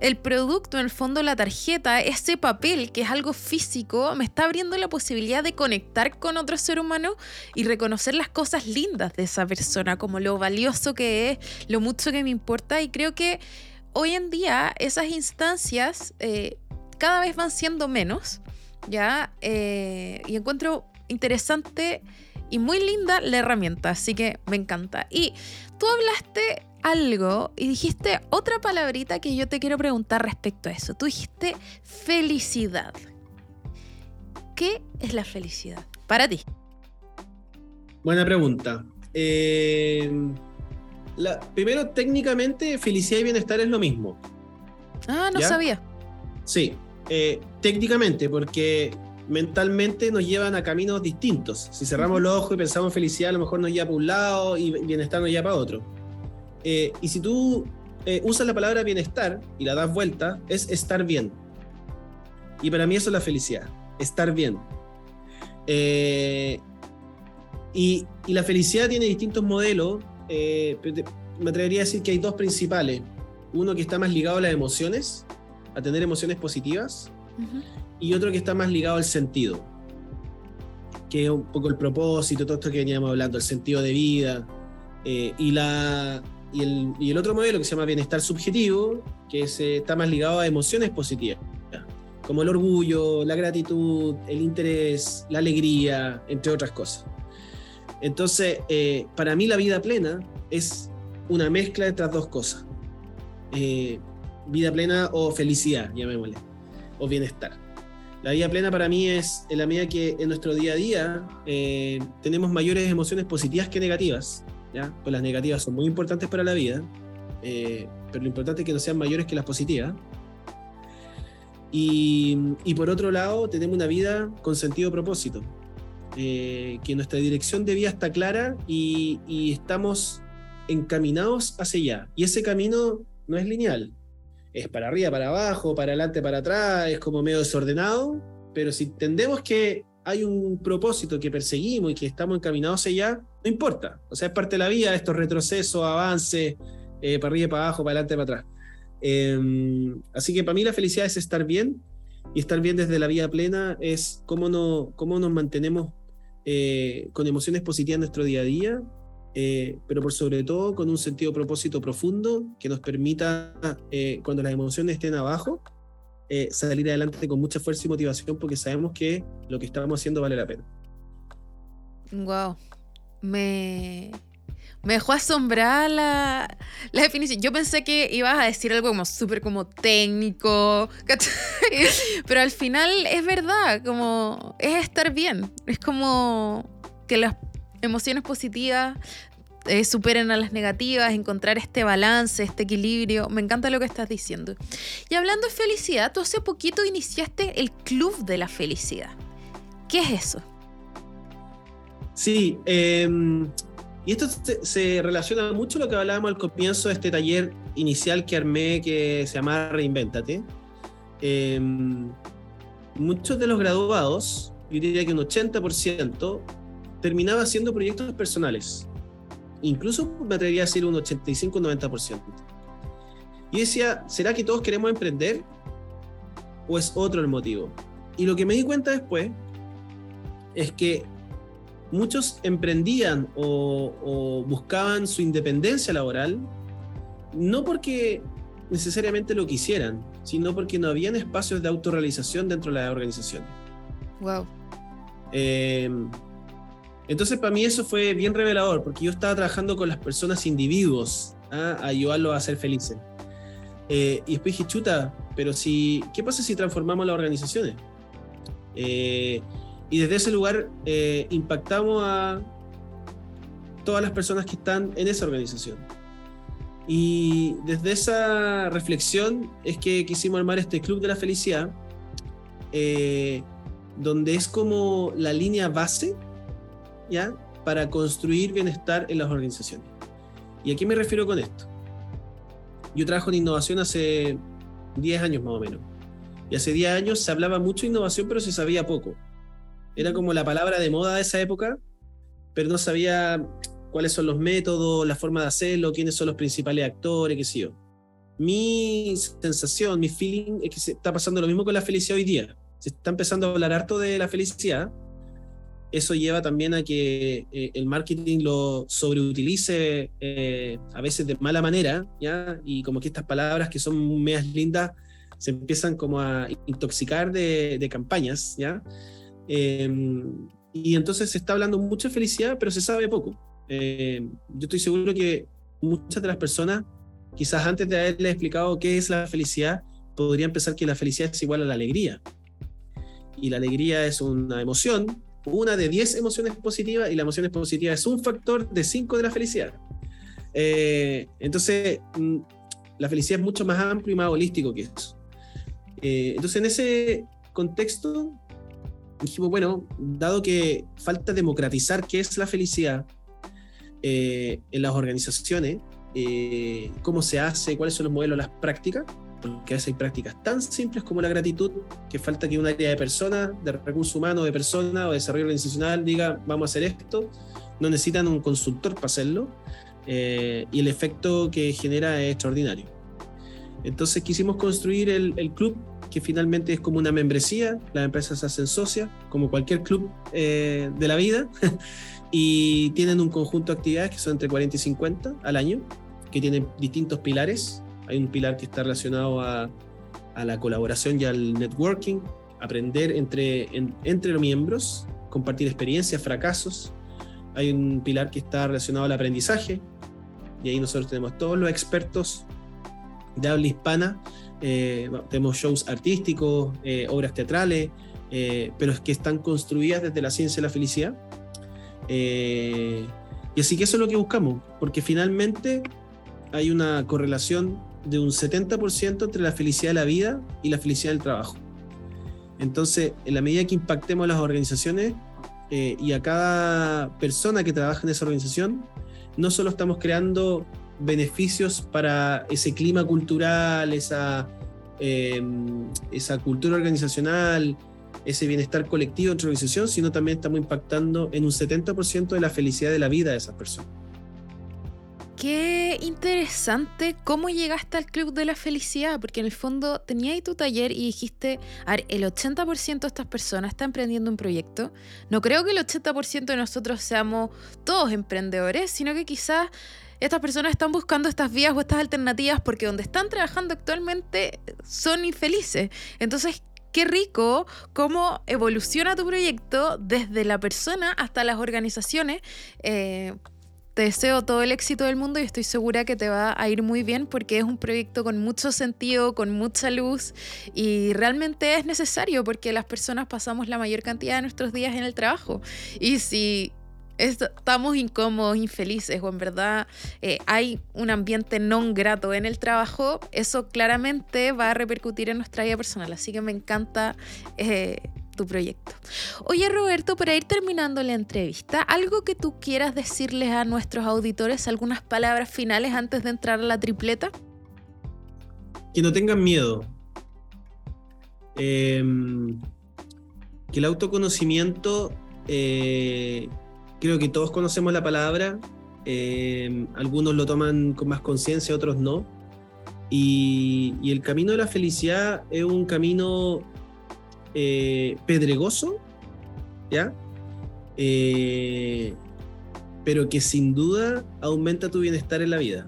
Speaker 1: el producto, en el fondo la tarjeta, ese papel que es algo físico, me está abriendo la posibilidad de conectar con otro ser humano y reconocer las cosas lindas de esa persona, como lo valioso que es, lo mucho que me importa. Y creo que hoy en día esas instancias eh, cada vez van siendo menos, ¿ya? Eh, y encuentro interesante y muy linda la herramienta, así que me encanta. Y tú hablaste algo y dijiste otra palabrita que yo te quiero preguntar respecto a eso. Tú dijiste felicidad. ¿Qué es la felicidad para ti?
Speaker 2: Buena pregunta. Eh, primero, técnicamente, felicidad y bienestar es lo mismo.
Speaker 1: Ah, no sabía.
Speaker 2: Sí, eh, técnicamente, porque mentalmente nos llevan a caminos distintos. Si cerramos los ojos y pensamos en felicidad, a lo mejor nos lleva para un lado y bienestar nos lleva para otro. Eh, y si tú eh, usas la palabra bienestar y la das vuelta, es estar bien. Y para mí eso es la felicidad, estar bien. Eh, y, la felicidad tiene distintos modelos. Me atrevería a decir que hay dos principales. Uno que está más ligado a las emociones, a tener emociones positivas, y otro que está más ligado al sentido, que es un poco el propósito, todo esto que veníamos hablando, el sentido de vida. Eh, y, la, y, el, y, el, otro modelo que se llama bienestar subjetivo, que está más ligado a emociones positivas, como el orgullo, la gratitud, el interés, la alegría, entre otras cosas. Entonces, eh, para mí la vida plena es una mezcla de estas dos cosas. Eh, vida plena o felicidad, llamémosle, o bienestar. La vida plena para mí es en la medida que en nuestro día a día eh, tenemos mayores emociones positivas que negativas. ¿ya? Pues las negativas son muy importantes para la vida, pero lo importante es que no sean mayores que las positivas. Y, y por otro lado, tenemos una vida con sentido propósito. Eh, que nuestra dirección de vida está clara y, estamos encaminados hacia allá. Y ese camino no es lineal. Es para arriba, para abajo, para adelante, para atrás, es como medio desordenado, pero si entendemos que hay un propósito que perseguimos y que estamos encaminados allá, no importa. O sea, es parte de la vida, estos retrocesos, avances, eh, para arriba, para abajo, para adelante, para atrás. Em, así que para mí la felicidad es estar bien y estar bien desde la vida plena es cómo, no, cómo nos mantenemos eh, con emociones positivas en nuestro día a día, eh, pero por sobre todo con un sentido propósito profundo que nos permita, eh, cuando las emociones estén abajo, salir adelante con mucha fuerza y motivación porque sabemos que lo que estamos haciendo vale la pena.
Speaker 1: Wow. Me, me dejó asombrar la, la, definición. Yo pensé que ibas a decir algo como súper como técnico, <laughs> pero al final es verdad, como es estar bien. Es como que las emociones positivas eh, superen a las negativas, encontrar este balance, este equilibrio. Me encanta lo que estás diciendo. Y hablando de felicidad, tú hace poquito iniciaste el Club de la Felicidad. ¿Qué es eso?
Speaker 2: Sí, eh, y esto se, relaciona mucho a lo que hablábamos al comienzo de este taller inicial que armé que se llama Reinventate. Em, muchos de los graduados, yo diría que un 80%, terminaba haciendo proyectos personales. Incluso me atrevería a decir un 85-90%. Y decía, ¿será que todos queremos emprender? ¿O es otro el motivo? Y lo que me di cuenta después es que muchos emprendían o, buscaban su independencia laboral, no porque necesariamente lo quisieran, sino porque no habían espacios de autorrealización dentro de la organización.
Speaker 1: Wow.
Speaker 2: Em, entonces, para mí eso fue bien revelador, porque yo estaba trabajando con las personas individuos, ¿ah? a ayudarlos a ser felices. Eh, y después dije, chuta, pero si, ¿qué pasa si transformamos las organizaciones? Eh, y desde ese lugar eh, impactamos a todas las personas que están en esa organización. Y desde esa reflexión es que quisimos armar este Club de la Felicidad, eh, donde es como la línea base, ¿ya? Para construir bienestar en las organizaciones. ¿Y a qué me refiero con esto? Yo trabajo en innovación hace 10 años más o menos. Y hace 10 años se hablaba mucho de innovación, pero se sabía poco. Era como la palabra de moda de esa época, pero no sabía cuáles son los métodos, la forma de hacerlo, quiénes son los principales actores, qué sé yo. Mi sensación, mi feeling es que se está pasando lo mismo con la felicidad hoy día. Se está empezando a hablar harto de la felicidad. Eso lleva también a que eh, el marketing lo sobreutilice eh, a veces de mala manera, ¿ya? Y como que estas palabras que son medias lindas se empiezan como a intoxicar de, campañas, ¿ya? Em, y entonces se está hablando mucho de felicidad, pero se sabe poco. Em, yo estoy seguro que muchas de las personas, quizás antes de haberles explicado qué es la felicidad, podrían pensar que la felicidad es igual a la alegría. Y la alegría es una emoción, una de 10 emociones positivas, y la emoción positiva es un factor de 5 de la felicidad. Eh, entonces, mm, la felicidad es mucho más amplio y más holístico que eso. Eh, entonces, en ese contexto, dijimos, bueno, dado que falta democratizar qué es la felicidad eh, en las organizaciones, cómo se hace, cuáles son los modelos, las prácticas, porque a veces hay prácticas tan simples como la gratitud, que falta que un área de personas, de recursos humanos, de personas o de desarrollo organizacional diga, vamos a hacer esto, no necesitan un consultor para hacerlo, eh, y el efecto que genera es extraordinario. Entonces quisimos construir el, club, que finalmente es como una membresía, las empresas hacen socias, como cualquier club eh, de la vida, <laughs> y tienen un conjunto de actividades que son entre 40 y 50 al año, que tienen distintos pilares. Hay un pilar que está relacionado a, a la colaboración y al networking, aprender entre, entre los miembros, compartir experiencias, fracasos. Hay un pilar que está relacionado al aprendizaje, y ahí nosotros tenemos todos los expertos de habla hispana. Eh, tenemos shows artísticos, eh, obras teatrales, eh, pero que están construidas desde la ciencia de la felicidad. y así que eso es lo que buscamos, porque finalmente hay una correlación de un 70% entre la felicidad de la vida y la felicidad del trabajo. Entonces, en la medida que impactemos a las organizaciones y a cada persona que trabaja en esa organización, no solo estamos creando beneficios para ese clima cultural, esa, em, esa cultura organizacional, ese bienestar colectivo entre organización, sino también estamos impactando en un 70% de la felicidad de la vida de esas personas.
Speaker 1: Qué interesante cómo llegaste al Club de la Felicidad, porque en el fondo tenías tu taller y dijiste, a ver, el 80% de estas personas está emprendiendo un proyecto. No creo que el 80% de nosotros seamos todos emprendedores, sino que quizás estas personas están buscando estas vías o estas alternativas porque donde están trabajando actualmente son infelices. Entonces, qué rico cómo evoluciona tu proyecto desde la persona hasta las organizaciones. Eh, te deseo todo el éxito del mundo y estoy segura que te va a ir muy bien porque es un proyecto con mucho sentido, con mucha luz y realmente es necesario porque las personas pasamos la mayor cantidad de nuestros días en el trabajo. Y si estamos incómodos, infelices o en verdad eh, hay un ambiente no grato en el trabajo, eso claramente va a repercutir en nuestra vida personal. Así que me encanta eh, tu proyecto. Oye Roberto, para ir terminando la entrevista, ¿algo que tú quieras decirles a nuestros auditores, algunas palabras finales antes de entrar a la tripleta?
Speaker 2: Que no tengan miedo. Em, que el autoconocimiento eh, creo que todos conocemos la palabra, eh, algunos lo toman con más conciencia, otros no. Y, el camino de la felicidad es un camino eh, pedregoso, ¿ya? Eh, pero que sin duda aumenta tu bienestar en la vida.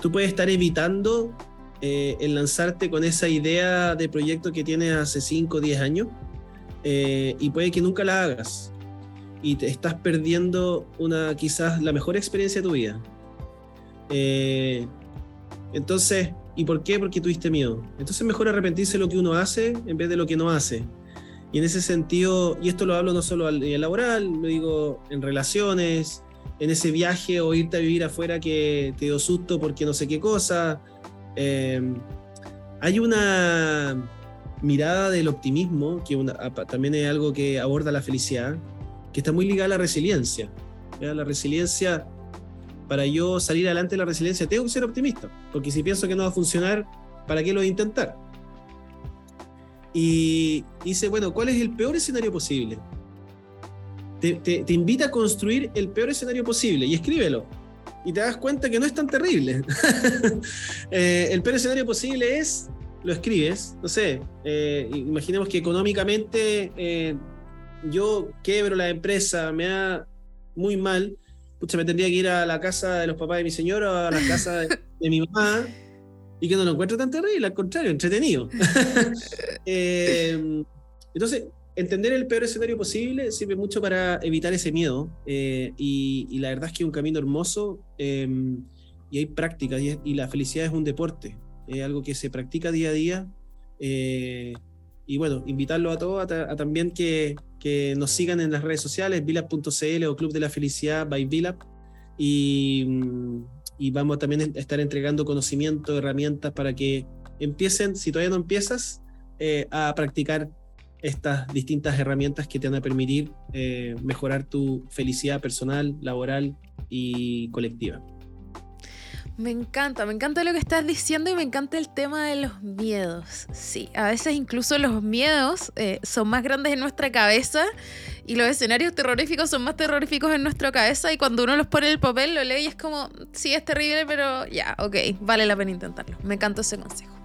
Speaker 2: Tú puedes estar evitando el lanzarte con esa idea de proyecto que tienes hace 5 o 10 años y puede que nunca la hagas y te estás perdiendo una quizás la mejor experiencia de tu vida. Eh, entonces, ¿y por qué? Porque tuviste miedo. Entonces mejor arrepentirse de lo que uno hace en vez de lo que no hace. Y en ese sentido, y esto lo hablo no solo al nivel laboral, lo digo en relaciones, en ese viaje o irte a vivir afuera que te dio susto porque no sé qué cosa. Eh, hay una mirada del optimismo, que también es algo que aborda la felicidad, que está muy ligada a la resiliencia. La resiliencia, para yo salir adelante de la resiliencia, tengo que ser optimista, porque si pienso que no va a funcionar, ¿para qué lo voy a intentar? Y dice, bueno, ¿cuál es el peor escenario posible? Te, invita a construir el peor escenario posible y escríbelo. Y te das cuenta que no es tan terrible. <laughs> Eh, el peor escenario posible es, lo escribes, no sé, eh, imaginemos que económicamente eh, yo quebro la empresa, me da muy mal, pucha, me tendría que ir a la casa de los papás de mi señora a la casa de, mi mamá y que no lo encuentro tan terrible, al contrario, entretenido. <laughs> Eh, entonces, entender el peor escenario posible sirve mucho para evitar ese miedo eh, y, la verdad es que es un camino hermoso em, y hay prácticas y, la felicidad es un deporte, es algo que se practica día a día. Y bueno, invitarlo a todos a también que, que nos sigan en las redes sociales, vilap.cl o Club de la Felicidad by Vilap. Y, mm, y, vamos también a estar entregando conocimiento, herramientas para que empiecen, si todavía no empiezas, eh, a practicar estas distintas herramientas que te van a permitir eh, mejorar tu felicidad personal, laboral y colectiva.
Speaker 1: Me encanta, me encanta lo que estás diciendo y me encanta el tema de los miedos. Sí, a veces incluso los miedos eh, son más grandes en nuestra cabeza y los escenarios terroríficos son más terroríficos en nuestra cabeza y cuando uno los pone en el papel lo lee y es como, sí, es terrible, pero ya, ok, vale la pena intentarlo. Me encanta ese consejo.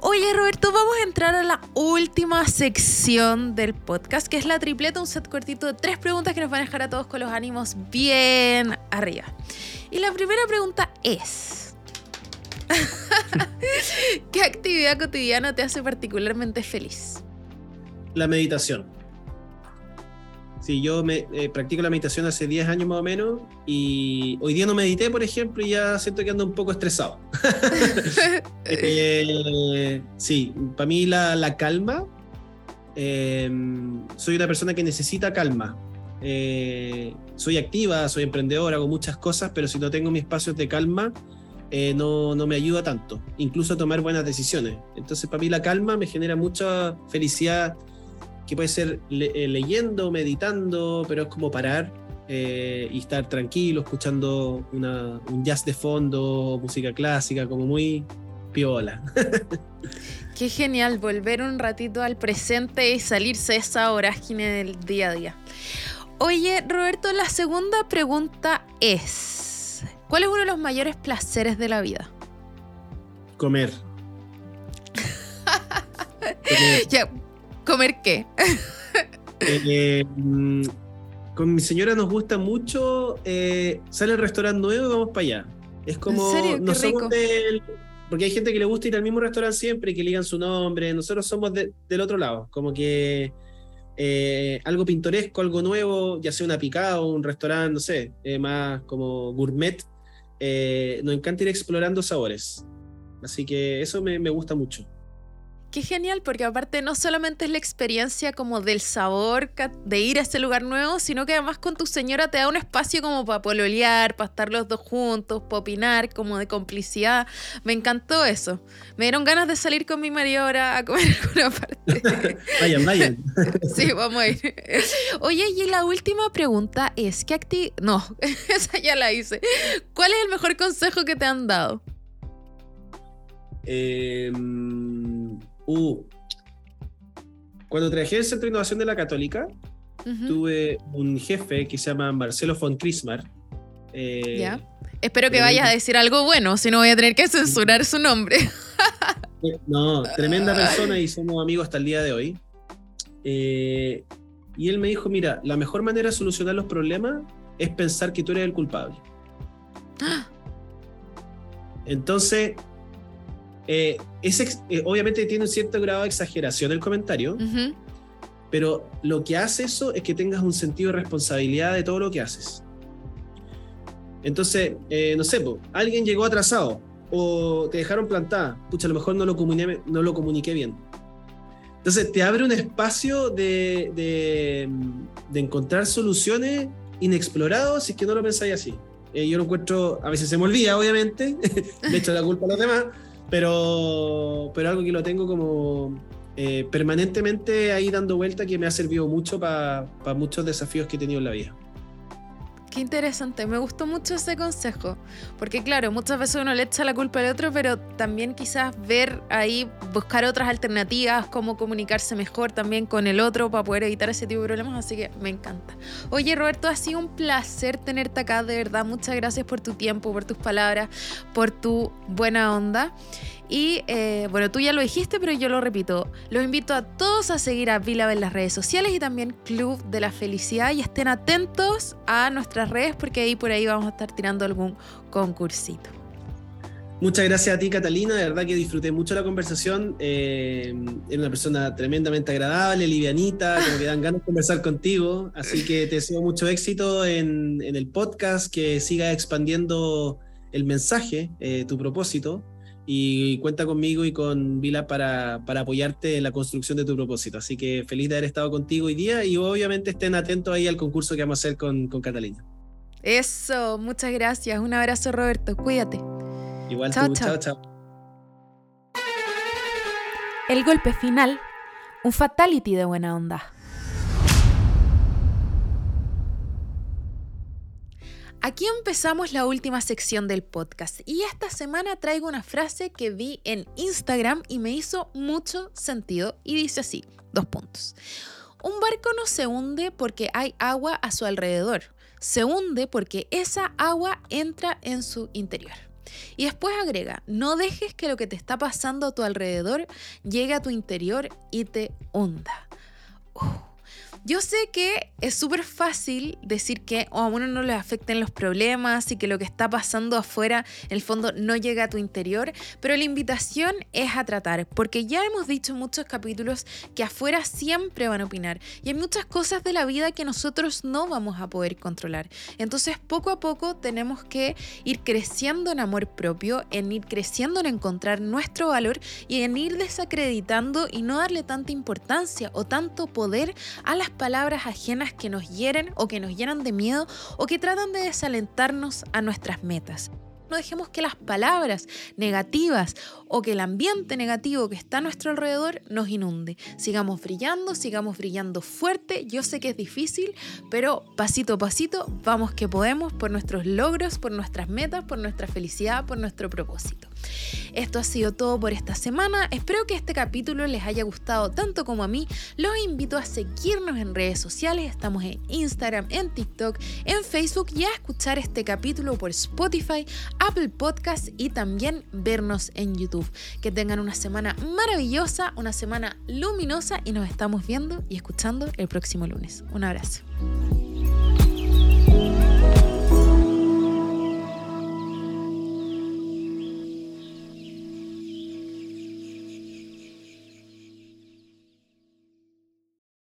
Speaker 1: Oye Roberto, vamos a entrar a la última sección del podcast, que es la tripleta, un set cortito de tres preguntas que nos van a dejar a todos con los ánimos bien arriba. Y la primera pregunta es, <laughs> ¿qué actividad cotidiana te hace particularmente feliz?
Speaker 2: La meditación. Sí, yo me, eh, practico la meditación hace 10 años más o menos y hoy día no medité, por ejemplo, y ya siento que ando un poco estresado. <laughs> Eh, sí, para mí la, calma, eh, soy una persona que necesita calma. Eh, soy activa, soy emprendedora, hago muchas cosas, pero si no tengo mis espacios de calma, no, no, me ayuda tanto, incluso a tomar buenas decisiones. Entonces, para mí la calma me genera mucha felicidad, que puede ser eh, leyendo, meditando, pero es como parar y estar tranquilo, escuchando un jazz de fondo, música clásica, como muy piola. <laughs>
Speaker 1: Qué genial volver un ratito al presente y salirse de esa vorágine del día a día. Oye, Roberto, la segunda pregunta es, ¿cuál es uno de los mayores placeres de la vida?
Speaker 2: Comer. <laughs>
Speaker 1: comer. ¿Comer qué?
Speaker 2: Eh, mm, con mi señora nos gusta mucho, eh, sale el restaurante nuevo y vamos para allá. Es como, no somos del, porque hay gente que le gusta ir al mismo restaurante siempre y que ligan su nombre, nosotros somos del otro lado, como que eh, algo pintoresco, algo nuevo, ya sea una picada o un restaurante, no sé, eh, más como gourmet, eh, nos encanta ir explorando sabores. Así que eso me gusta mucho.
Speaker 1: Qué genial, porque aparte no solamente es la experiencia como del sabor de ir a ese lugar nuevo, sino que además con tu señora te da un espacio como para pololear, para estar los dos juntos, para opinar, como de complicidad. Me encantó eso. Me dieron ganas de salir con mi marido ahora a comer alguna parte. <laughs>
Speaker 2: vayan, vayan. <laughs>
Speaker 1: sí, vamos a ir. Oye, y la última pregunta es, ¿qué actividad? No, <laughs> esa ya la hice. ¿Cuál es el mejor consejo que te han dado?
Speaker 2: Eh Uh, cuando trabajé en el Centro de Innovación de la Católica, tuve un jefe que se llama Marcelo von Krismar.
Speaker 1: Eh, ya. Espero que vayas a decir algo bueno, si no voy a tener que censurar su nombre.
Speaker 2: no, tremenda persona y somos amigos hasta el día de hoy. Eh, y él me dijo, mira, la mejor manera de solucionar los problemas es pensar que tú eres el culpable. Entonces, eh, eh, obviamente tiene un cierto grado de exageración el comentario, pero lo que hace eso es que tengas un sentido de responsabilidad de todo lo que haces. Entonces, eh, no sé, alguien llegó atrasado o te dejaron plantada, pucha, a lo mejor no lo comuniqué, no lo comuniqué bien. Entonces, te abre un espacio de, de, encontrar soluciones inexplorados si es que no lo pensáis así. yo lo encuentro, a veces se me olvida, obviamente, <laughs> le echo la culpa a los demás, pero, pero algo que lo tengo como eh, permanentemente ahí dando vuelta que me ha servido mucho para muchos desafíos que he tenido en la vida.
Speaker 1: Qué interesante, me gustó mucho ese consejo, porque claro, muchas veces uno le echa la culpa al otro, pero también quizás ver ahí, buscar otras alternativas, cómo comunicarse mejor también con el otro para poder evitar ese tipo de problemas, así que me encanta. Oye Roberto, ha sido un placer tenerte acá, de verdad, muchas gracias por tu tiempo, por tus palabras, por tu buena onda. Y eh, bueno, tú ya lo dijiste, pero yo lo repito. Los invito a todos a seguir a Vilab en las redes sociales y también Club de la Felicidad y estén atentos a nuestras redes porque ahí por ahí vamos a estar tirando algún concursito.
Speaker 2: Muchas gracias a ti, Catalina. De verdad que disfruté mucho la conversación. Eh, eres una persona tremendamente agradable, livianita, que dan ganas de conversar contigo. Así que te deseo mucho éxito en, el podcast, que siga expandiendo el mensaje, eh, tu propósito y cuenta conmigo y con Vila para, apoyarte en la construcción de tu propósito. Así que feliz de haber estado contigo hoy día y obviamente estén atentos ahí al concurso que vamos a hacer con, con Catalina.
Speaker 1: Eso, muchas gracias. Un abrazo Roberto, cuídate.
Speaker 2: Igual chao, chao. chao.
Speaker 1: El golpe final, un fatality de buena onda. Aquí empezamos la última sección del podcast y esta semana traigo una frase que vi en Instagram y me hizo mucho sentido y dice así, dos puntos. Un barco no se hunde porque hay agua a su alrededor, se hunde porque esa agua entra en su interior. Y después agrega, no dejes que lo que te está pasando a tu alrededor llegue a tu interior y te hunda. Yo sé que es súper fácil decir que a uno no le afecten los problemas y que lo que está pasando afuera en el fondo no llega a tu interior, pero la invitación es a tratar, porque ya hemos dicho en muchos capítulos que afuera siempre van a opinar y hay muchas cosas de la vida que nosotros no vamos a poder controlar. Entonces poco a poco tenemos que ir creciendo en amor propio, en ir creciendo en encontrar nuestro valor y en ir desacreditando y no darle tanta importancia o tanto poder a palabras ajenas que nos hieren o que nos llenan de miedo o que tratan de desalentarnos a nuestras metas. No dejemos que las palabras negativas o que el ambiente negativo que está a nuestro alrededor nos inunde. Sigamos brillando, sigamos brillando fuerte. Yo sé que es difícil, pero pasito a pasito vamos que podemos por nuestros logros, por nuestras metas, por nuestra felicidad, por nuestro propósito. Esto ha sido todo por esta semana. Espero que este capítulo les haya gustado tanto como a mí. Los invito a seguirnos en redes sociales. Estamos en Instagram, en TikTok, en Facebook y a escuchar este capítulo por Spotify, Apple Podcast y también vernos en YouTube. Que tengan una semana maravillosa, una semana luminosa y nos estamos viendo y escuchando el próximo lunes. Un abrazo.